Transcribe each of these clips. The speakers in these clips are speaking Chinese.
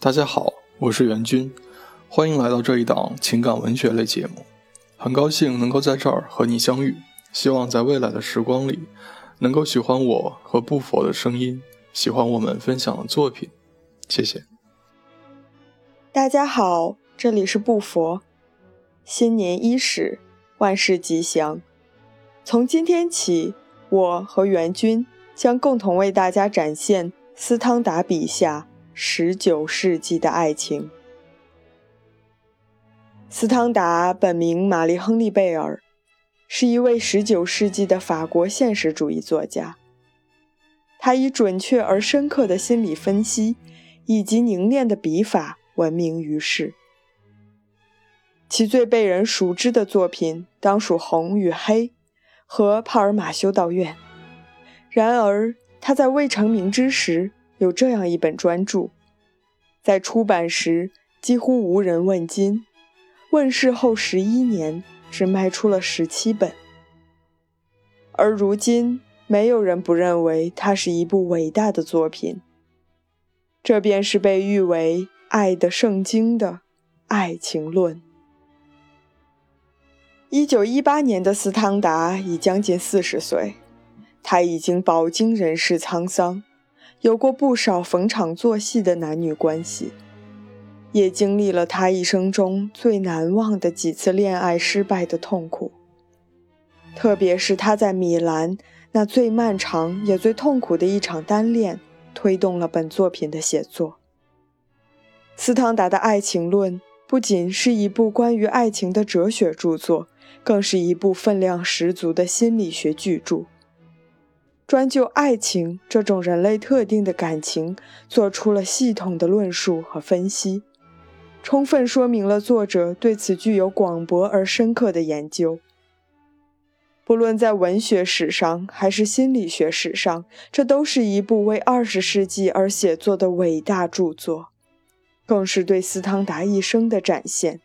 大家好，我是袁军，欢迎来到这一档情感文学类节目。很高兴能够在这儿和你相遇，希望在未来的时光里，能够喜欢我和不佛的声音，喜欢我们分享的作品。谢谢。大家好，这里是不佛。新年伊始，万事吉祥。从今天起，我和袁军将共同为大家展现斯汤达笔下十九世纪的爱情。斯汤达本名玛丽·亨利·贝尔，是一位十九世纪的法国现实主义作家。他以准确而深刻的心理分析以及凝练的笔法闻名于世。其最被人熟知的作品当属《红与黑》和《帕尔马修道院》。然而，他在未成名之时有这样一本专著，在出版时几乎无人问津，问世后十一年只卖出了十七本。而如今，没有人不认为它是一部伟大的作品。这便是被誉为“爱的圣经”的《爱情论》。一九一八年的斯汤达已将近四十岁，他已经饱经人世沧桑，有过不少逢场作戏的男女关系，也经历了他一生中最难忘的几次恋爱失败的痛苦。特别是他在米兰那最漫长也最痛苦的一场单恋，推动了本作品的写作。斯汤达的《爱情论》不仅是一部关于爱情的哲学著作。更是一部分量十足的心理学巨著，专就爱情这种人类特定的感情做出了系统的论述和分析，充分说明了作者对此具有广博而深刻的研究。不论在文学史上还是心理学史上，这都是一部为二十世纪而写作的伟大著作，更是对斯汤达一生的展现。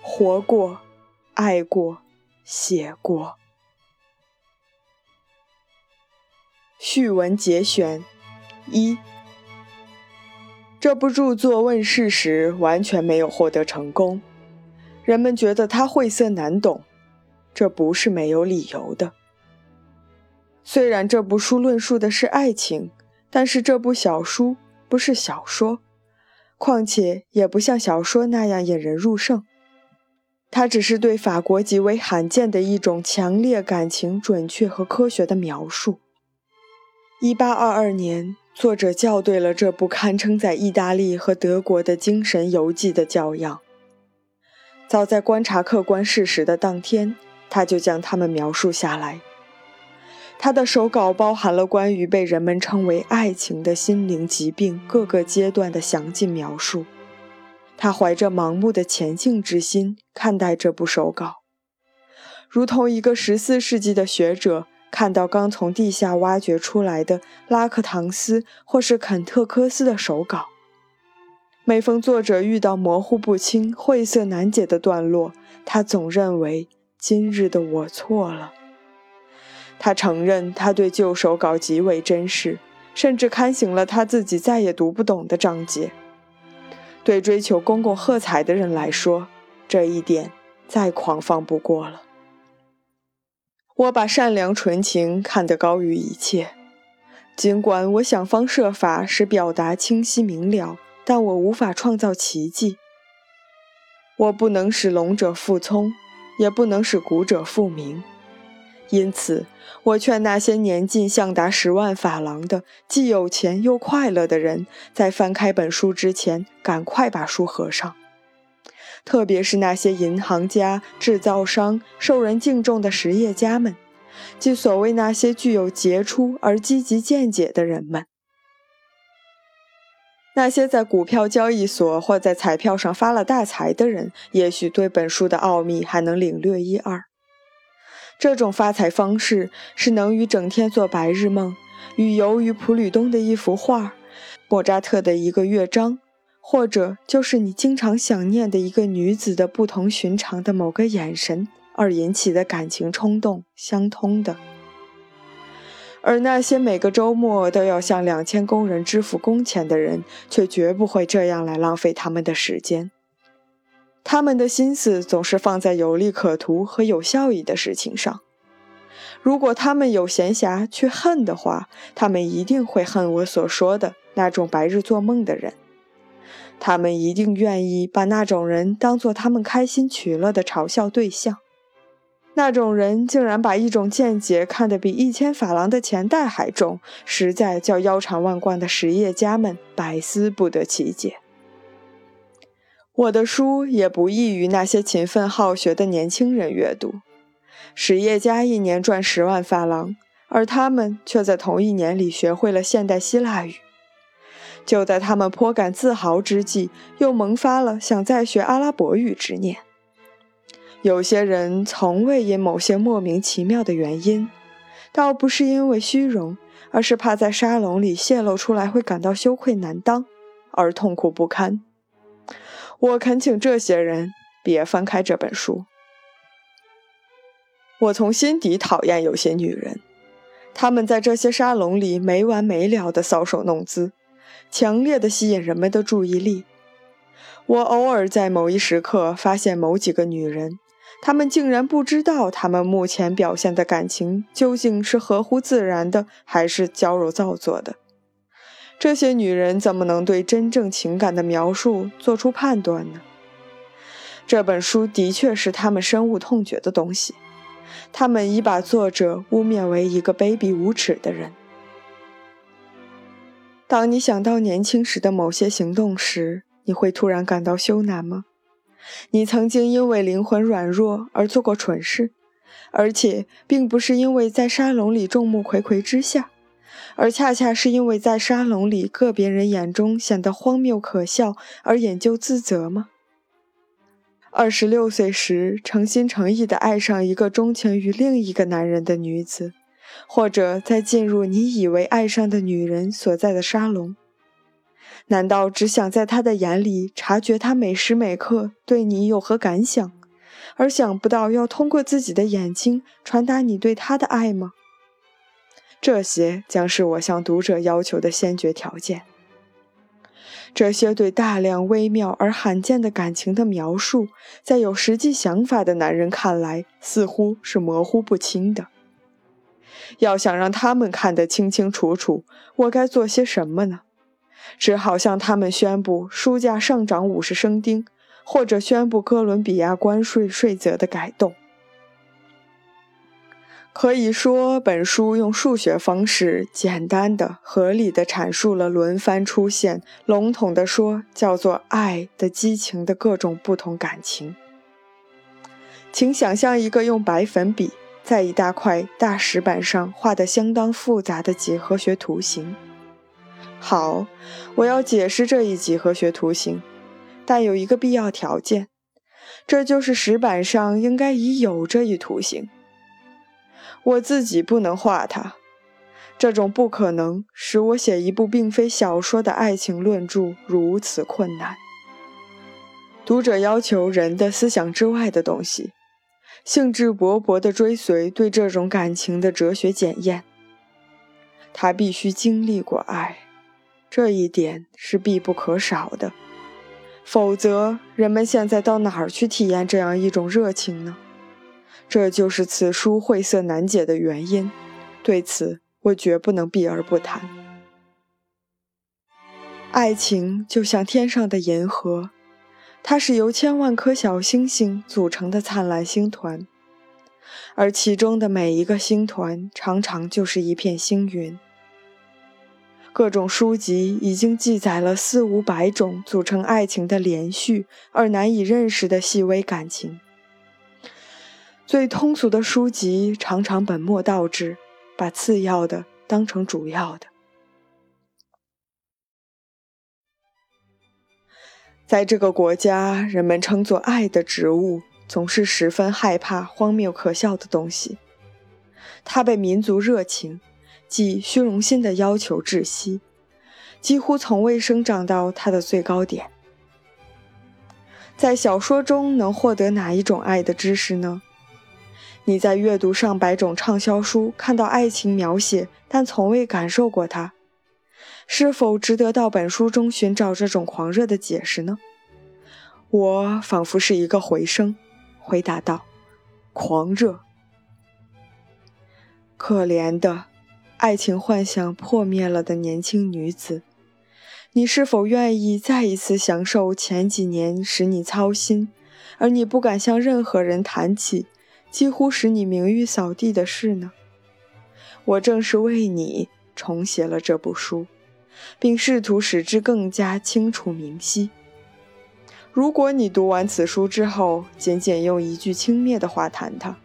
活过。爱过，写过。序文节选一：这部著作问世时完全没有获得成功，人们觉得它晦涩难懂，这不是没有理由的。虽然这部书论述的是爱情，但是这部小书不是小说，况且也不像小说那样引人入胜。它只是对法国极为罕见的一种强烈感情准确和科学的描述。一八二二年，作者校对了这部堪称在意大利和德国的精神游记的教样。早在观察客观事实的当天，他就将它们描述下来。他的手稿包含了关于被人们称为爱情的心灵疾病各个阶段的详尽描述。他怀着盲目的前进之心看待这部手稿，如同一个十四世纪的学者看到刚从地下挖掘出来的拉克唐斯或是肯特科斯的手稿。每逢作者遇到模糊不清、晦涩难解的段落，他总认为今日的我错了。他承认他对旧手稿极为珍视，甚至刊行了他自己再也读不懂的章节。对追求公共喝彩的人来说，这一点再狂放不过了。我把善良纯情看得高于一切，尽管我想方设法使表达清晰明了，但我无法创造奇迹。我不能使聋者复聪，也不能使古者复明。因此，我劝那些年近向达十万法郎的、既有钱又快乐的人，在翻开本书之前，赶快把书合上。特别是那些银行家、制造商、受人敬重的实业家们，即所谓那些具有杰出而积极见解的人们。那些在股票交易所或在彩票上发了大财的人，也许对本书的奥秘还能领略一二。这种发财方式是能与整天做白日梦、与游于普吕东的一幅画、莫扎特的一个乐章，或者就是你经常想念的一个女子的不同寻常的某个眼神而引起的感情冲动相通的。而那些每个周末都要向两千工人支付工钱的人，却绝不会这样来浪费他们的时间。他们的心思总是放在有利可图和有效益的事情上。如果他们有闲暇去恨的话，他们一定会恨我所说的那种白日做梦的人。他们一定愿意把那种人当作他们开心取乐的嘲笑对象。那种人竟然把一种见解看得比一千法郎的钱袋还重，实在叫腰缠万贯的实业家们百思不得其解。我的书也不易于那些勤奋好学的年轻人阅读。实业家一年赚十万法郎，而他们却在同一年里学会了现代希腊语。就在他们颇感自豪之际，又萌发了想再学阿拉伯语之念。有些人从未因某些莫名其妙的原因，倒不是因为虚荣，而是怕在沙龙里泄露出来会感到羞愧难当，而痛苦不堪。我恳请这些人别翻开这本书。我从心底讨厌有些女人，她们在这些沙龙里没完没了的搔首弄姿，强烈的吸引人们的注意力。我偶尔在某一时刻发现某几个女人。她们竟然不知道，她们目前表现的感情究竟是合乎自然的，还是矫揉造作的。这些女人怎么能对真正情感的描述做出判断呢？这本书的确是他们深恶痛绝的东西。他们已把作者污蔑为一个卑鄙无耻的人。当你想到年轻时的某些行动时，你会突然感到羞赧吗？你曾经因为灵魂软弱而做过蠢事，而且并不是因为在沙龙里众目睽睽之下，而恰恰是因为在沙龙里个别人眼中显得荒谬可笑而引咎自责吗？二十六岁时诚心诚意地爱上一个钟情于另一个男人的女子，或者在进入你以为爱上的女人所在的沙龙。难道只想在他的眼里察觉他每时每刻对你有何感想，而想不到要通过自己的眼睛传达你对他的爱吗？这些将是我向读者要求的先决条件。这些对大量微妙而罕见的感情的描述，在有实际想法的男人看来，似乎是模糊不清的。要想让他们看得清清楚楚，我该做些什么呢？只好向他们宣布书价上涨五十升丁，或者宣布哥伦比亚关税税则的改动。可以说，本书用数学方式简单的、合理的阐述了轮番出现、笼统的说叫做爱的激情的各种不同感情。请想象一个用白粉笔在一大块大石板上画的相当复杂的几何学图形。好，我要解释这一几何学图形，但有一个必要条件，这就是石板上应该已有这一图形。我自己不能画它，这种不可能使我写一部并非小说的爱情论著如此困难。读者要求人的思想之外的东西，兴致勃勃地追随对这种感情的哲学检验。他必须经历过爱。这一点是必不可少的，否则人们现在到哪儿去体验这样一种热情呢？这就是此书晦涩难解的原因。对此，我绝不能避而不谈。爱情就像天上的银河，它是由千万颗小星星组成的灿烂星团，而其中的每一个星团常常就是一片星云。各种书籍已经记载了四五百种组成爱情的连续而难以认识的细微感情。最通俗的书籍常常本末倒置，把次要的当成主要的。在这个国家，人们称作爱的植物总是十分害怕荒谬可笑的东西，它被民族热情。即虚荣心的要求窒息，几乎从未生长到它的最高点。在小说中能获得哪一种爱的知识呢？你在阅读上百种畅销书，看到爱情描写，但从未感受过它，是否值得到本书中寻找这种狂热的解释呢？我仿佛是一个回声，回答道：“狂热。”可怜的，爱情幻想破灭了的年轻女子，你是否愿意再一次享受前几年使你操心，而你不敢向任何人谈起？几乎使你名誉扫地的事呢？我正是为你重写了这部书，并试图使之更加清楚明晰。如果你读完此书之后，仅仅用一句轻蔑的话谈它，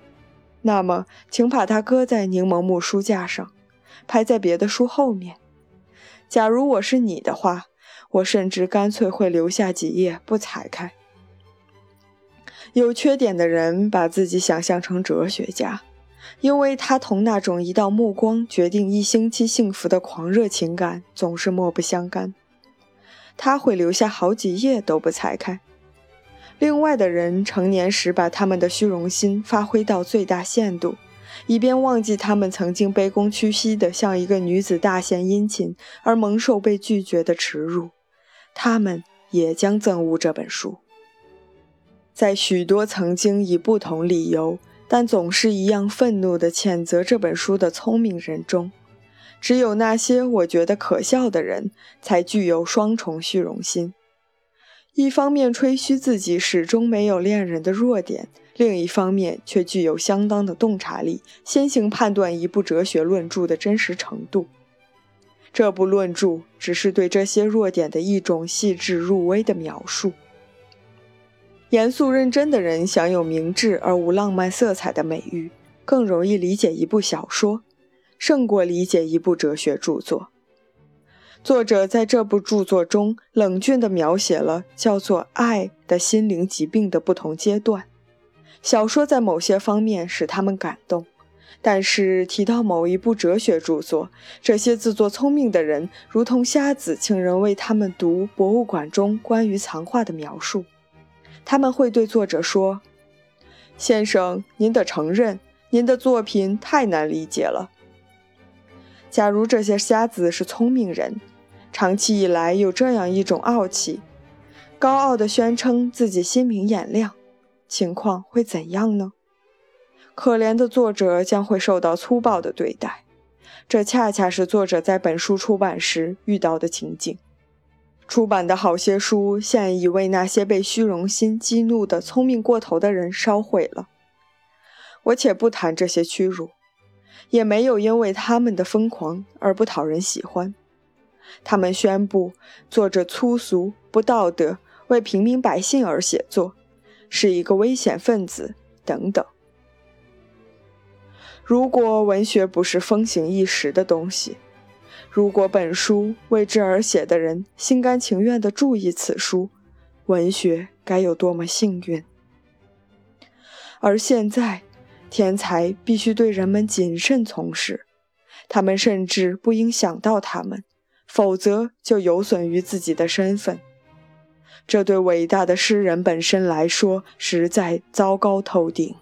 那么请把它搁在柠檬木书架上，排在别的书后面。假如我是你的话，我甚至干脆会留下几页不裁开。有缺点的人把自己想象成哲学家，因为他同那种一道目光决定一星期幸福的狂热情感总是莫不相干。他会留下好几页都不裁开。另外的人成年时把他们的虚荣心发挥到最大限度，以便忘记他们曾经卑躬屈膝地向一个女子大献殷勤而蒙受被拒绝的耻辱。他们也将憎恶这本书。在许多曾经以不同理由，但总是一样愤怒地谴责这本书的聪明人中，只有那些我觉得可笑的人才具有双重虚荣心：一方面吹嘘自己始终没有恋人的弱点，另一方面却具有相当的洞察力，先行判断一部哲学论著的真实程度。这部论著只是对这些弱点的一种细致入微的描述。严肃认真的人享有明智而无浪漫色彩的美誉，更容易理解一部小说，胜过理解一部哲学著作。作者在这部著作中冷峻地描写了叫做“爱”的心灵疾病的不同阶段。小说在某些方面使他们感动，但是提到某一部哲学著作，这些自作聪明的人如同瞎子，请人为他们读博物馆中关于藏画的描述。他们会对作者说：“先生，您得承认，您的作品太难理解了。”假如这些瞎子是聪明人，长期以来有这样一种傲气，高傲地宣称自己心明眼亮，情况会怎样呢？可怜的作者将会受到粗暴的对待，这恰恰是作者在本书出版时遇到的情景。出版的好些书，现已为那些被虚荣心激怒的聪明过头的人烧毁了。我且不谈这些屈辱，也没有因为他们的疯狂而不讨人喜欢。他们宣布作者粗俗不道德，为平民百姓而写作，是一个危险分子等等。如果文学不是风行一时的东西，如果本书为之而写的人心甘情愿地注意此书，文学该有多么幸运！而现在，天才必须对人们谨慎从事，他们甚至不应想到他们，否则就有损于自己的身份。这对伟大的诗人本身来说，实在糟糕透顶。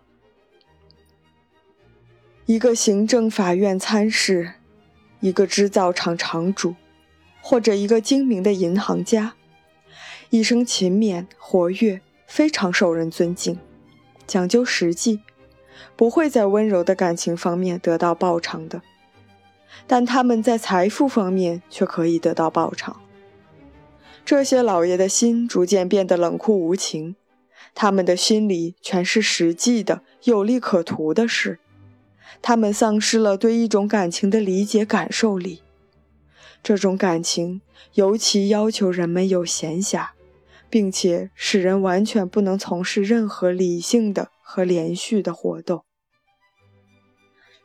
一个行政法院参事。一个织造厂厂主，或者一个精明的银行家，一生勤勉活跃，非常受人尊敬，讲究实际，不会在温柔的感情方面得到报偿的，但他们在财富方面却可以得到报偿。这些老爷的心逐渐变得冷酷无情，他们的心里全是实际的、有利可图的事。他们丧失了对一种感情的理解感受力，这种感情尤其要求人们有闲暇，并且使人完全不能从事任何理性的和连续的活动。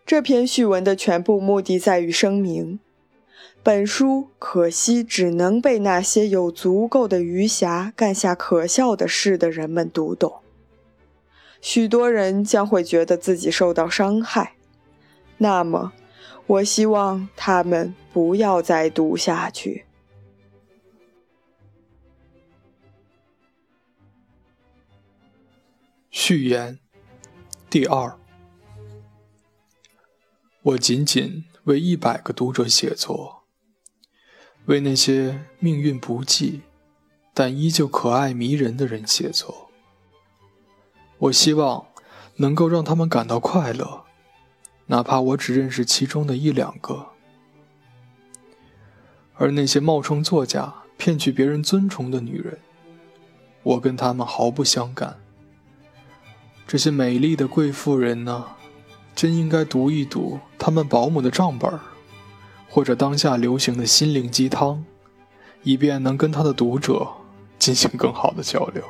这篇序文的全部目的在于声明：本书可惜只能被那些有足够的余暇干下可笑的事的人们读懂。许多人将会觉得自己受到伤害。那么，我希望他们不要再读下去。序言第二，我仅仅为一百个读者写作，为那些命运不济但依旧可爱迷人的人写作。我希望能够让他们感到快乐，哪怕我只认识其中的一两个。而那些冒充作家骗取别人尊崇的女人，我跟他们毫不相干。这些美丽的贵妇人呢？真应该读一读他们保姆的账本或者当下流行的心灵鸡汤，以便能跟他的读者进行更好的交流。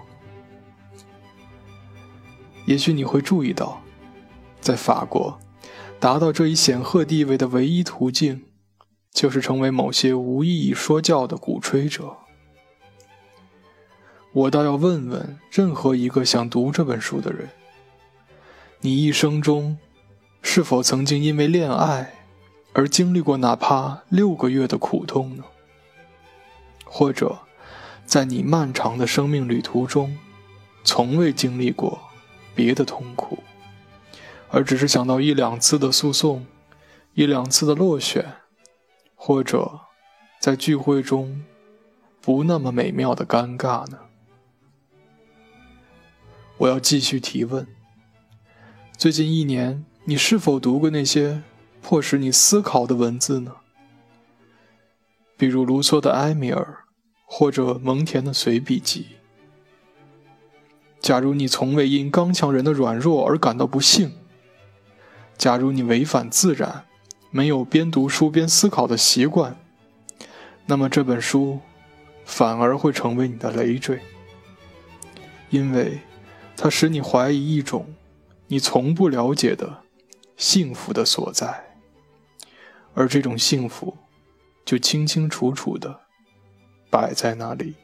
也许你会注意到，在法国，达到这一显赫地位的唯一途径，就是成为某些无意义说教的鼓吹者。我倒要问问任何一个想读这本书的人：你一生中。是否曾经因为恋爱而经历过哪怕六个月的苦痛呢？或者，在你漫长的生命旅途中，从未经历过别的痛苦，而只是想到一两次的诉讼，一两次的落选，或者在聚会中不那么美妙的尴尬呢？我要继续提问。最近一年。你是否读过那些迫使你思考的文字呢？比如卢梭的《埃米尔》，或者蒙恬的随笔集。假如你从未因刚强人的软弱而感到不幸，假如你违反自然，没有边读书边思考的习惯，那么这本书反而会成为你的累赘，因为它使你怀疑一种你从不了解的。幸福的所在，而这种幸福，就清清楚楚的摆在那里。